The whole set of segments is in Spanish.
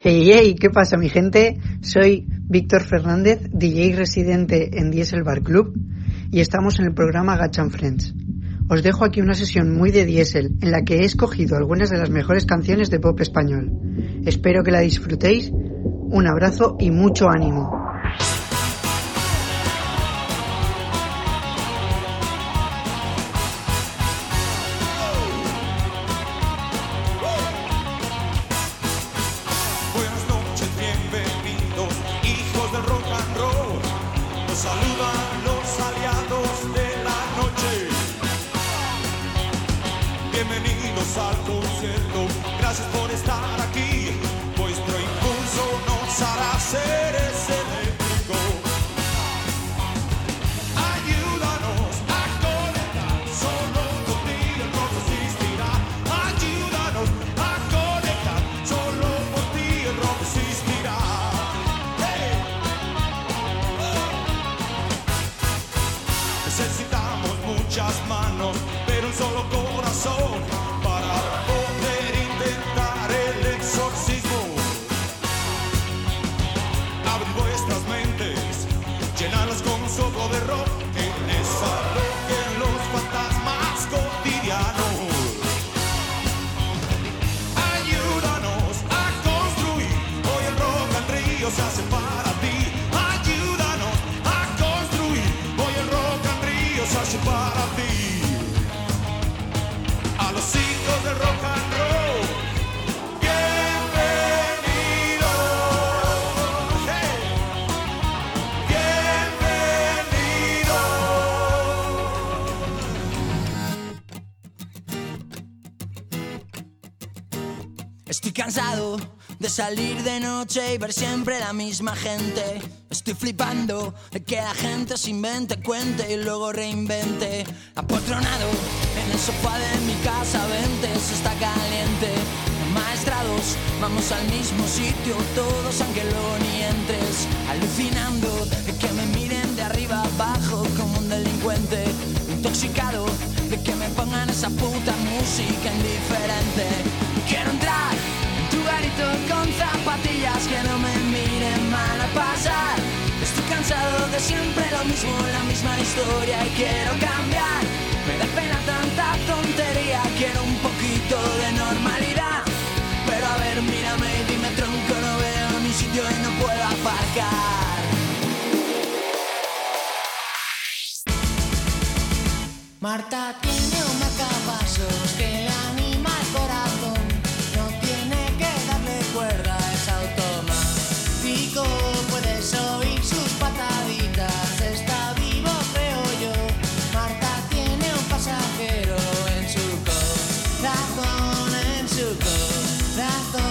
Hey, hey, ¿qué pasa mi gente? Soy Víctor Fernández, DJ residente en Diesel Bar Club y estamos en el programa Gachan Friends. Os dejo aquí una sesión muy de Diesel en la que he escogido algunas de las mejores canciones de pop español. Espero que la disfrutéis. Un abrazo y mucho ánimo. Salir de noche y ver siempre la misma gente. Estoy flipando de que la gente se invente, cuente y luego reinvente. Apotronado en el sofá de mi casa, vente, eso está caliente. Maestrados, vamos al mismo sitio, todos aunque luego ni entres. Alucinando de que me miren de arriba abajo como un delincuente. Intoxicado de que me pongan esa puta música indiferente. Quiero entrar con zapatillas que no me miren mal a pasar. Estoy cansado de siempre lo mismo, la misma historia y quiero cambiar. Me da pena tanta tontería, quiero un poquito de normalidad. Pero a ver, mírame y dime tronco, no veo mi sitio y no puedo aparcar. Marta tiene un marcapasos que le corazón, en su corazón. Siento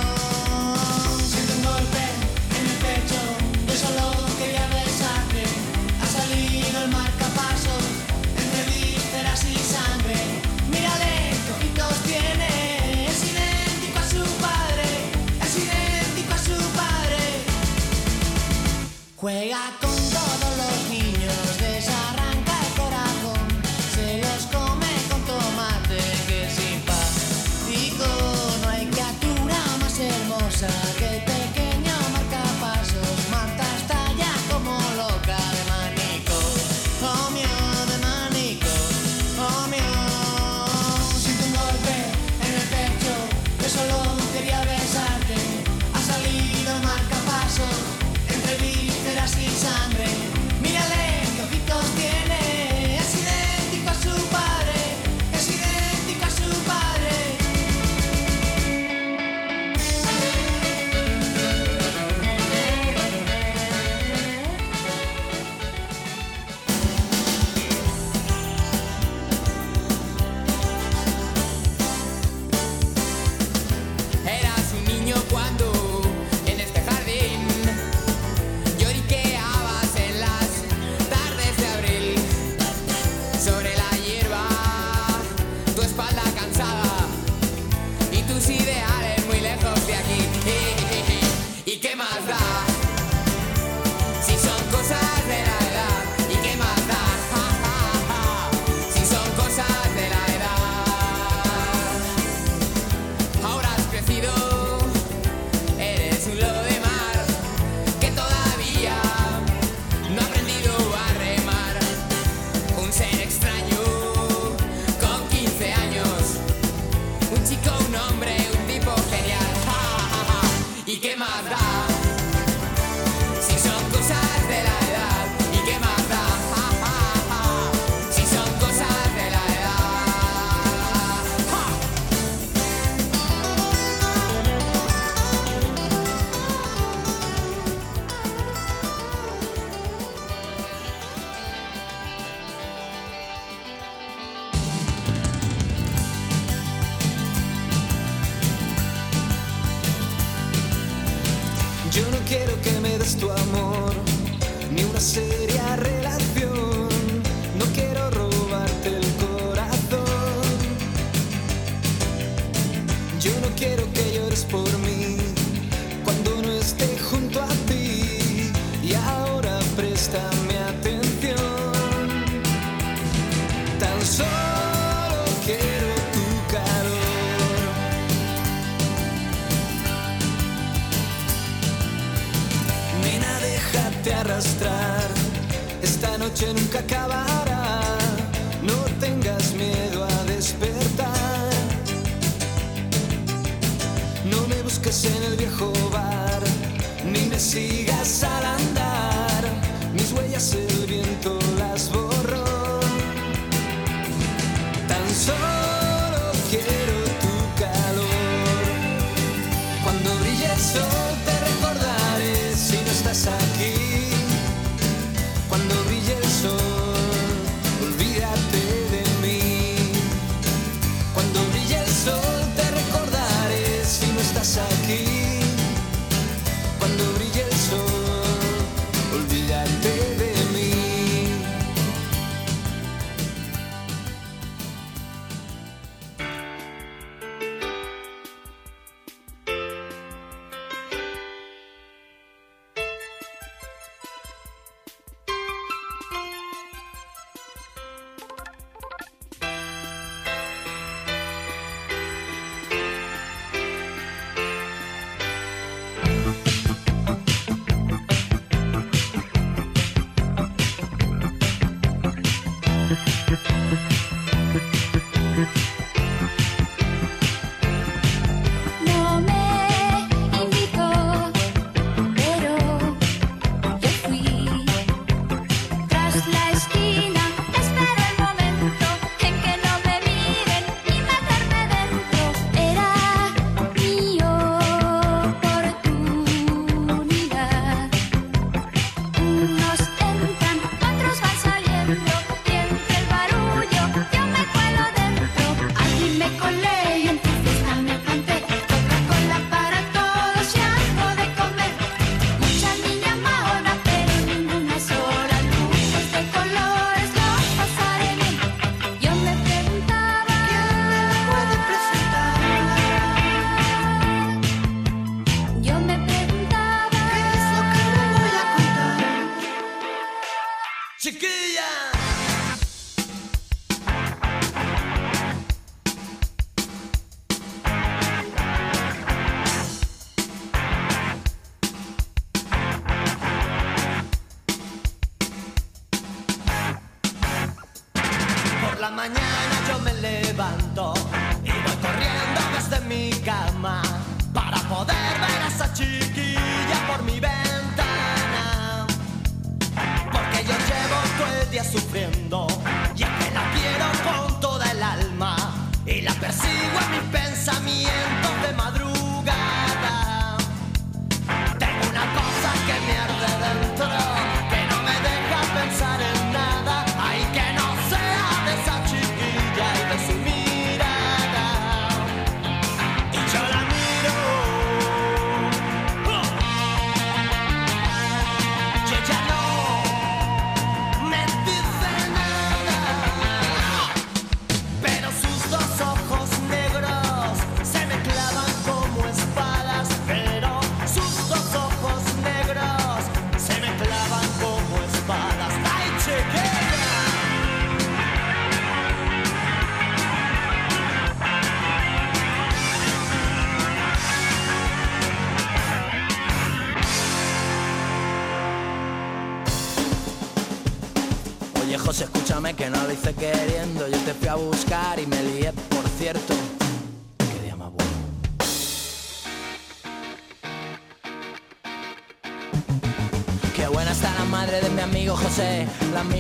Chiquilla.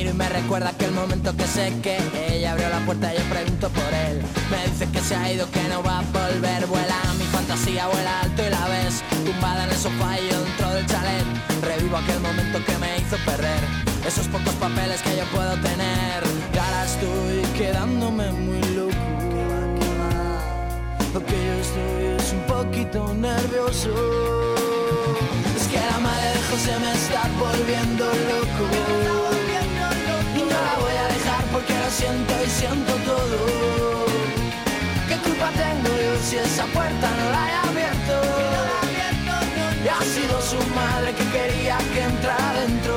Y me recuerda aquel momento que sé que ella abrió la puerta y yo pregunto por él. Me dice que se ha ido, que no va a volver. Vuela mi fantasía, vuela alto y la ves. Tumbada en el sofá y yo dentro del chalet. Revivo aquel momento que me hizo perder. Esos pocos papeles que yo puedo tener. Y ahora estoy quedándome muy loco. Lo que yo estoy es un poquito nervioso. Es que la madre de José me está volviendo loco. Siento y siento todo. ¿Qué culpa tengo yo si esa puerta no la he abierto? Y ha sido su madre que quería que entrara dentro.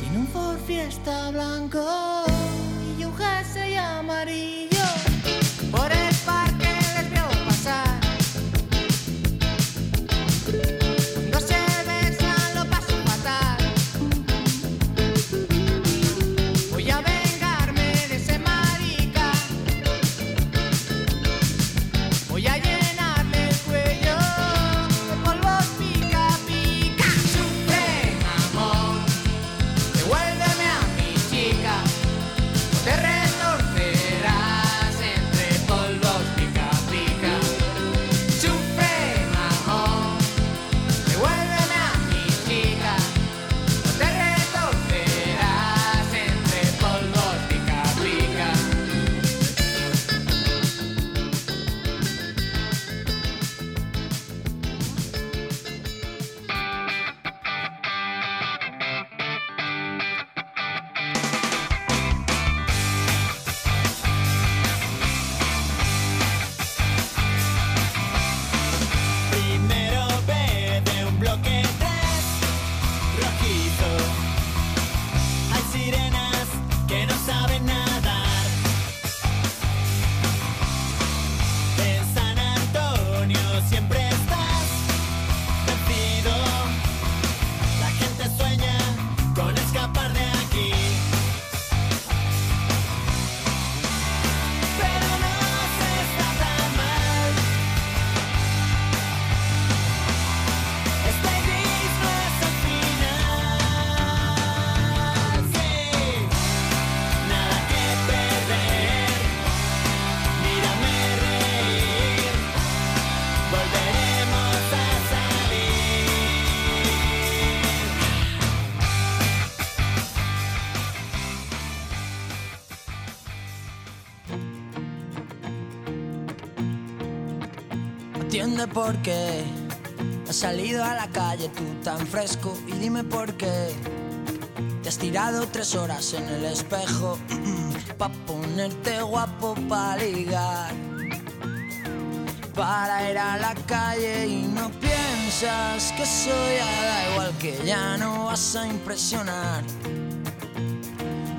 Tiene un Ford Fiesta blanco y un jersey amarillo. Por qué has salido a la calle tú tan fresco y dime por qué te has tirado tres horas en el espejo pa ponerte guapo pa ligar para ir a la calle y no piensas que soy da igual que ya no vas a impresionar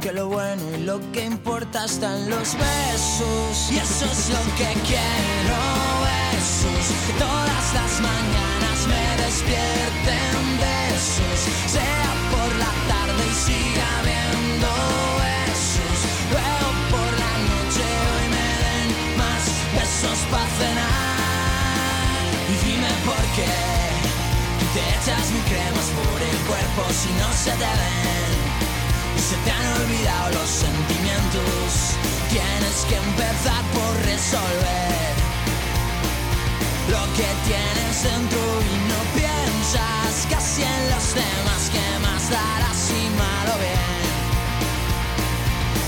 que lo bueno y lo que importa está en los besos y eso es lo que quiero besos que todas las mañanas me despierten besos, sea por la tarde y siga viendo besos, luego por la noche hoy me den más besos para cenar. Y dime por qué te echas mi cremas por el cuerpo si no se te ven. Y se te han olvidado los sentimientos. Tienes que empezar por resolver lo que tienes dentro y no piensas. Casi en los demás que más darás si mal o bien.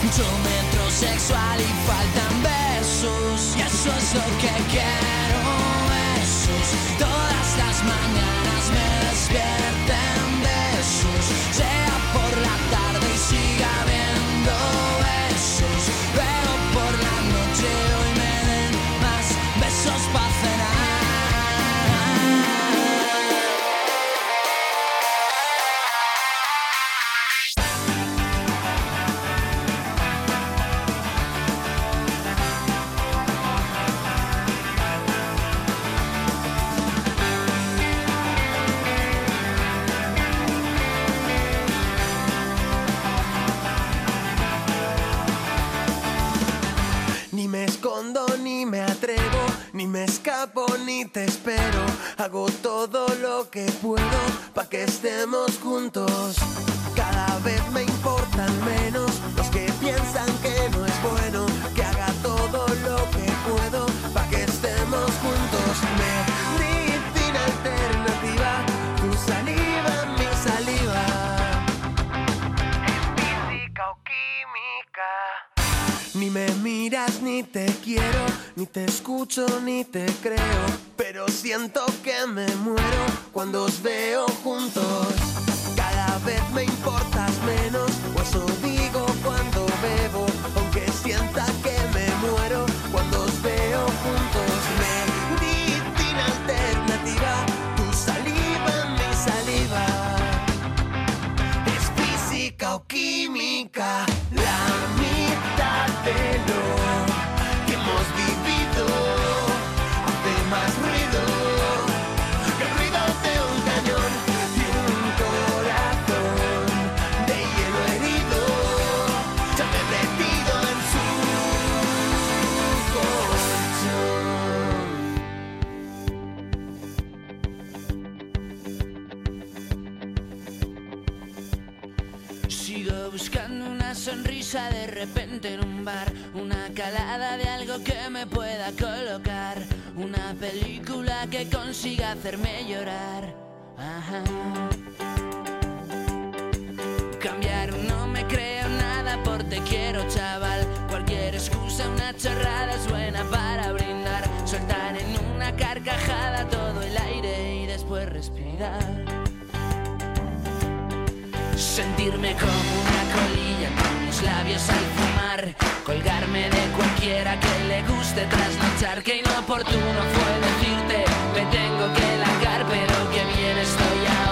Mucho metrosexual y faltan besos. Y eso es lo que quiero que ni te quiero, ni te escucho ni te creo, pero siento que me muero cuando os veo juntos. Cada vez me importas menos, o eso digo cuando bebo, aunque sienta que Buscando una sonrisa de repente en un bar, una calada de algo que me pueda colocar, una película que consiga hacerme llorar. Ajá. Cambiar no me creo nada por te quiero chaval, cualquier excusa, una chorrada es buena para brindar, soltar en una carcajada todo el aire y después respirar. Sentirme como una colilla con los labios al fumar Colgarme de cualquiera que le guste trasnochar Que inoportuno fue decirte me tengo que largar Pero que bien estoy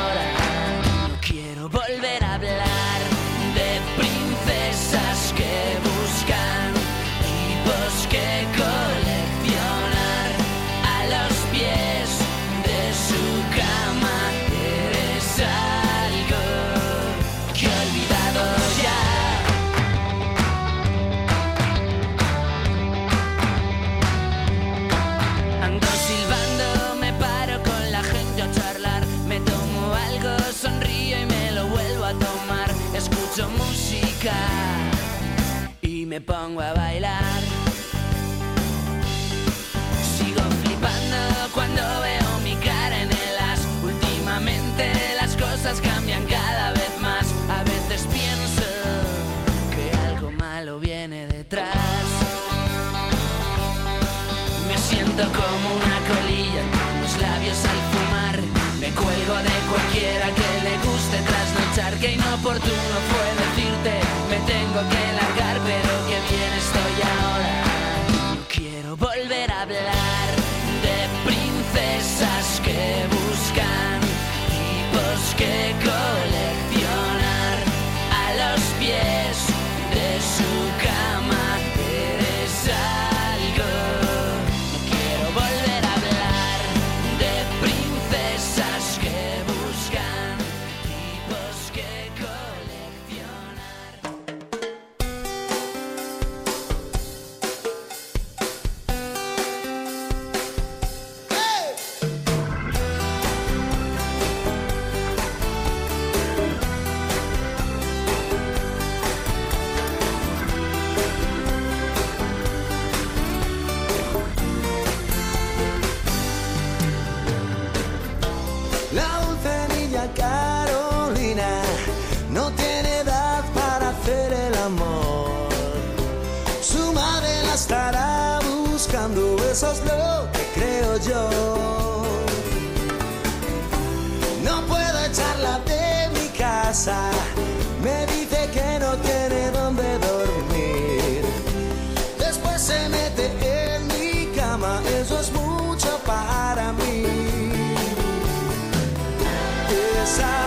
Esa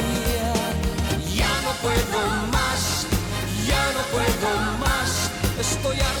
Puedo más, ya no puedo más. Estoy harto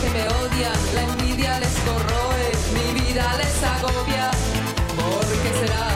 que me odian, la envidia les corroe, mi vida les agobia. porque será?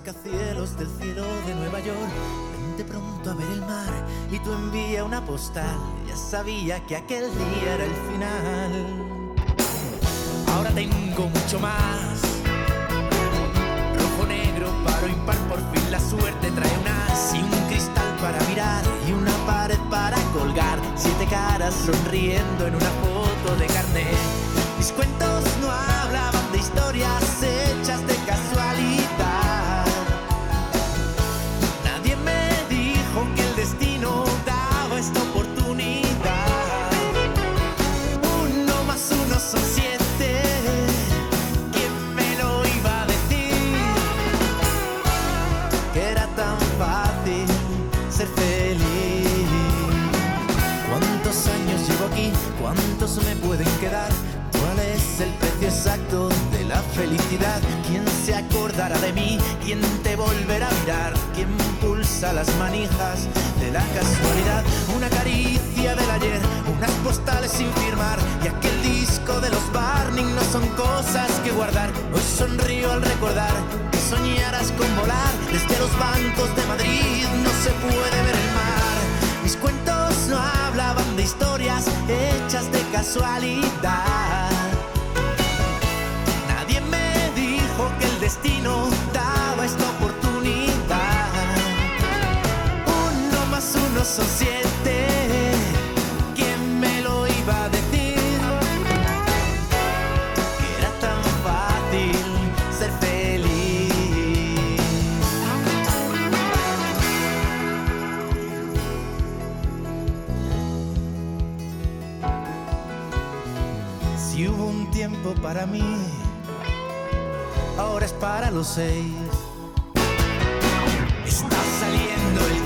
Rascacielos del cielo de Nueva York. Vente pronto a ver el mar y tú envía una postal. Ya sabía que aquel día era el final. Ahora tengo mucho más. Rojo, negro, paro, impar, por fin la suerte trae un as y un cristal para mirar y una pared para colgar. Siete caras sonriendo en una foto de carnet. Mis cuentos se acordará de mí? ¿Quién te volverá a mirar? ¿Quién pulsa las manijas de la casualidad? Una caricia del ayer, unas postales sin firmar y aquel disco de los Barning no son cosas que guardar. Hoy sonrío al recordar que soñaras con volar desde los bancos de Madrid. No se puede ver el mar. Mis cuentos no hablaban de historias hechas de casualidad. Daba esta oportunidad. Uno más uno son siete. ¿Quién me lo iba a decir? Que era tan fácil ser feliz. Si hubo un tiempo para mí, ahora es para los seis. Está saliendo el